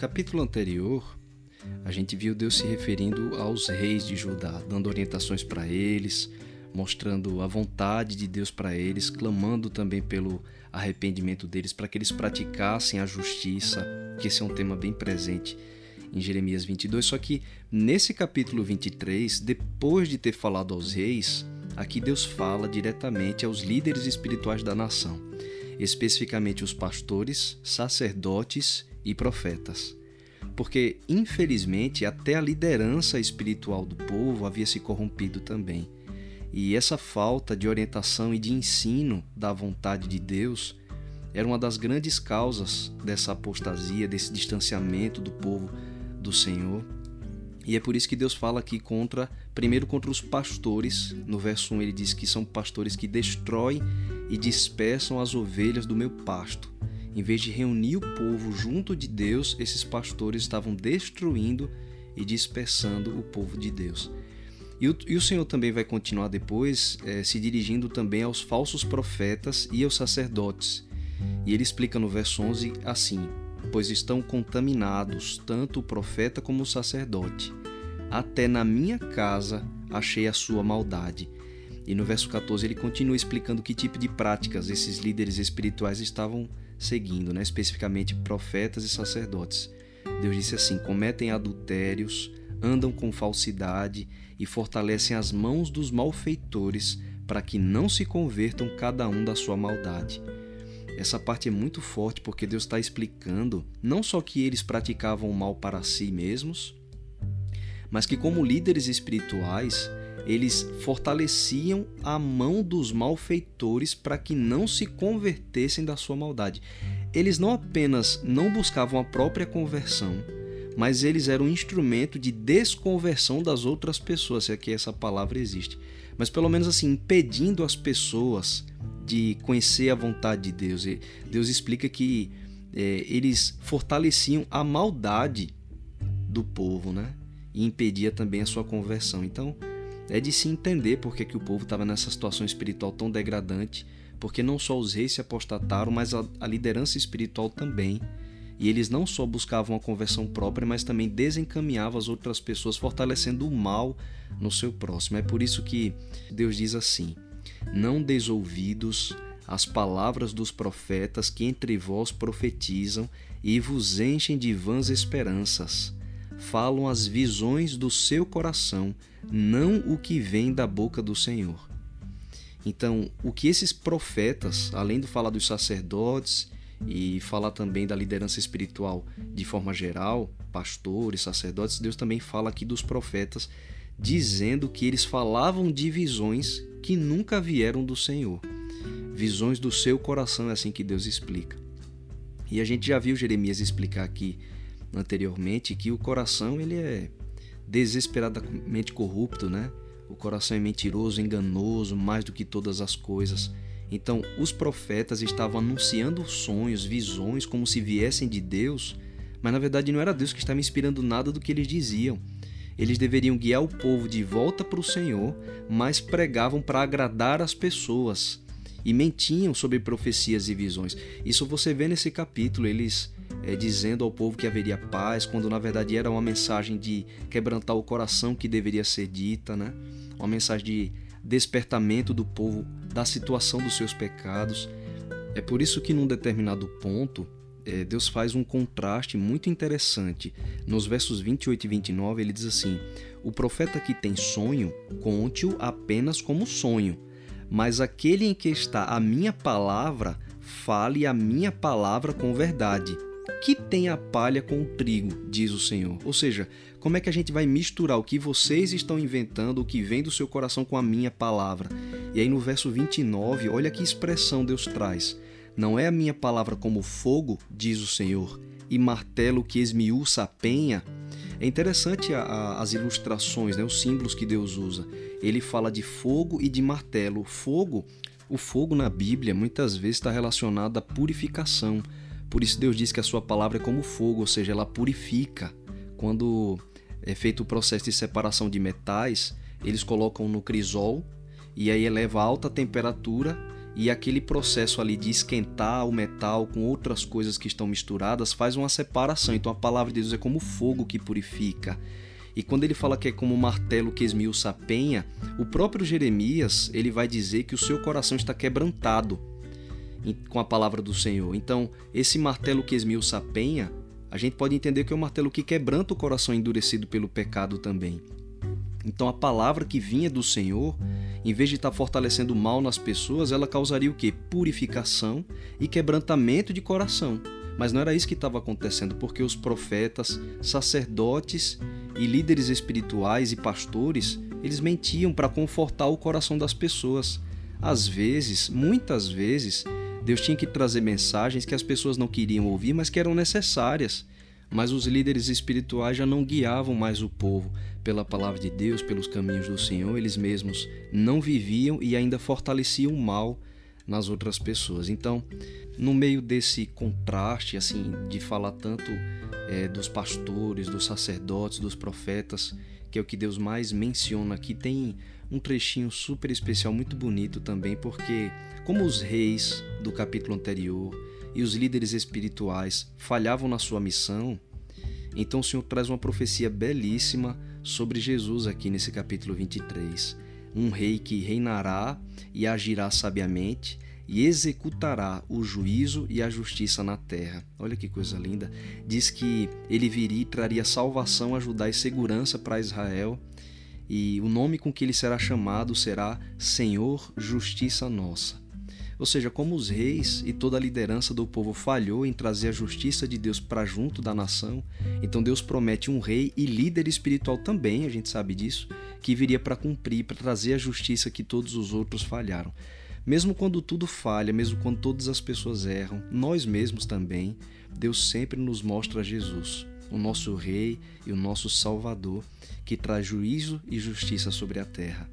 capítulo anterior, a gente viu Deus se referindo aos reis de Judá, dando orientações para eles, mostrando a vontade de Deus para eles, clamando também pelo arrependimento deles para que eles praticassem a justiça, que esse é um tema bem presente em Jeremias 22. Só que nesse capítulo 23, depois de ter falado aos reis, aqui Deus fala diretamente aos líderes espirituais da nação, especificamente os pastores, sacerdotes e profetas. Porque, infelizmente, até a liderança espiritual do povo havia se corrompido também. E essa falta de orientação e de ensino da vontade de Deus era uma das grandes causas dessa apostasia, desse distanciamento do povo do Senhor. E é por isso que Deus fala aqui contra, primeiro contra os pastores. No verso 1 ele diz que são pastores que destroem e dispersam as ovelhas do meu pasto. Em vez de reunir o povo junto de Deus, esses pastores estavam destruindo e dispersando o povo de Deus. E o, e o Senhor também vai continuar depois é, se dirigindo também aos falsos profetas e aos sacerdotes. E ele explica no verso 11 assim: Pois estão contaminados tanto o profeta como o sacerdote. Até na minha casa achei a sua maldade. E no verso 14 ele continua explicando que tipo de práticas esses líderes espirituais estavam seguindo, né? especificamente profetas e sacerdotes. Deus disse assim: cometem adultérios, andam com falsidade e fortalecem as mãos dos malfeitores para que não se convertam cada um da sua maldade. Essa parte é muito forte porque Deus está explicando não só que eles praticavam o mal para si mesmos, mas que, como líderes espirituais, eles fortaleciam a mão dos malfeitores para que não se convertessem da sua maldade. Eles não apenas não buscavam a própria conversão, mas eles eram um instrumento de desconversão das outras pessoas, se é que essa palavra existe. Mas pelo menos assim, impedindo as pessoas de conhecer a vontade de Deus. Deus explica que é, eles fortaleciam a maldade do povo, né? E impedia também a sua conversão. Então, é de se entender porque que o povo estava nessa situação espiritual tão degradante, porque não só os reis se apostataram, mas a, a liderança espiritual também. E eles não só buscavam a conversão própria, mas também desencaminhavam as outras pessoas, fortalecendo o mal no seu próximo. É por isso que Deus diz assim: Não desouvidos as palavras dos profetas que entre vós profetizam e vos enchem de vãs esperanças. Falam as visões do seu coração, não o que vem da boca do Senhor. Então, o que esses profetas, além de falar dos sacerdotes e falar também da liderança espiritual de forma geral, pastores, sacerdotes, Deus também fala aqui dos profetas, dizendo que eles falavam de visões que nunca vieram do Senhor. Visões do seu coração, é assim que Deus explica. E a gente já viu Jeremias explicar aqui anteriormente que o coração ele é desesperadamente corrupto, né? O coração é mentiroso, enganoso, mais do que todas as coisas. Então, os profetas estavam anunciando sonhos, visões, como se viessem de Deus, mas na verdade não era Deus que estava inspirando nada do que eles diziam. Eles deveriam guiar o povo de volta para o Senhor, mas pregavam para agradar as pessoas e mentiam sobre profecias e visões. Isso você vê nesse capítulo, eles é, dizendo ao povo que haveria paz, quando na verdade era uma mensagem de quebrantar o coração que deveria ser dita, né? uma mensagem de despertamento do povo da situação dos seus pecados. É por isso que, num determinado ponto, é, Deus faz um contraste muito interessante. Nos versos 28 e 29, ele diz assim: O profeta que tem sonho, conte-o apenas como sonho, mas aquele em que está a minha palavra, fale a minha palavra com verdade. Que tem a palha com o trigo, diz o Senhor. Ou seja, como é que a gente vai misturar o que vocês estão inventando, o que vem do seu coração com a minha palavra? E aí no verso 29, olha que expressão Deus traz. Não é a minha palavra como fogo, diz o Senhor, e martelo que esmiuça a penha? É interessante a, a, as ilustrações, né, os símbolos que Deus usa. Ele fala de fogo e de martelo. Fogo, o fogo na Bíblia muitas vezes está relacionado à purificação. Por isso Deus diz que a sua palavra é como fogo, ou seja, ela purifica. Quando é feito o processo de separação de metais, eles colocam no crisol e aí eleva a alta temperatura e aquele processo ali de esquentar o metal com outras coisas que estão misturadas faz uma separação. Então a palavra de Deus é como fogo que purifica. E quando ele fala que é como um martelo que esmiuça a penha, o próprio Jeremias ele vai dizer que o seu coração está quebrantado com a palavra do Senhor. Então, esse martelo que esmiuça a penha, a gente pode entender que é um martelo que quebranta o coração endurecido pelo pecado também. Então, a palavra que vinha do Senhor, em vez de estar fortalecendo o mal nas pessoas, ela causaria o que? Purificação e quebrantamento de coração. Mas não era isso que estava acontecendo, porque os profetas, sacerdotes e líderes espirituais e pastores, eles mentiam para confortar o coração das pessoas. Às vezes, muitas vezes, Deus tinha que trazer mensagens que as pessoas não queriam ouvir, mas que eram necessárias. Mas os líderes espirituais já não guiavam mais o povo pela palavra de Deus, pelos caminhos do Senhor, eles mesmos não viviam e ainda fortaleciam o mal nas outras pessoas. Então, no meio desse contraste, assim, de falar tanto é, dos pastores, dos sacerdotes, dos profetas, que é o que Deus mais menciona aqui, tem um trechinho super especial, muito bonito também, porque como os reis do capítulo anterior e os líderes espirituais falhavam na sua missão, então o Senhor traz uma profecia belíssima sobre Jesus aqui nesse capítulo 23. Um rei que reinará e agirá sabiamente e executará o juízo e a justiça na terra. Olha que coisa linda. Diz que ele viria e traria salvação a Judá e segurança para Israel. E o nome com que ele será chamado será Senhor Justiça Nossa. Ou seja, como os reis e toda a liderança do povo falhou em trazer a justiça de Deus para junto da nação, então Deus promete um rei e líder espiritual também, a gente sabe disso, que viria para cumprir, para trazer a justiça que todos os outros falharam. Mesmo quando tudo falha, mesmo quando todas as pessoas erram, nós mesmos também, Deus sempre nos mostra Jesus, o nosso Rei e o nosso Salvador, que traz juízo e justiça sobre a terra.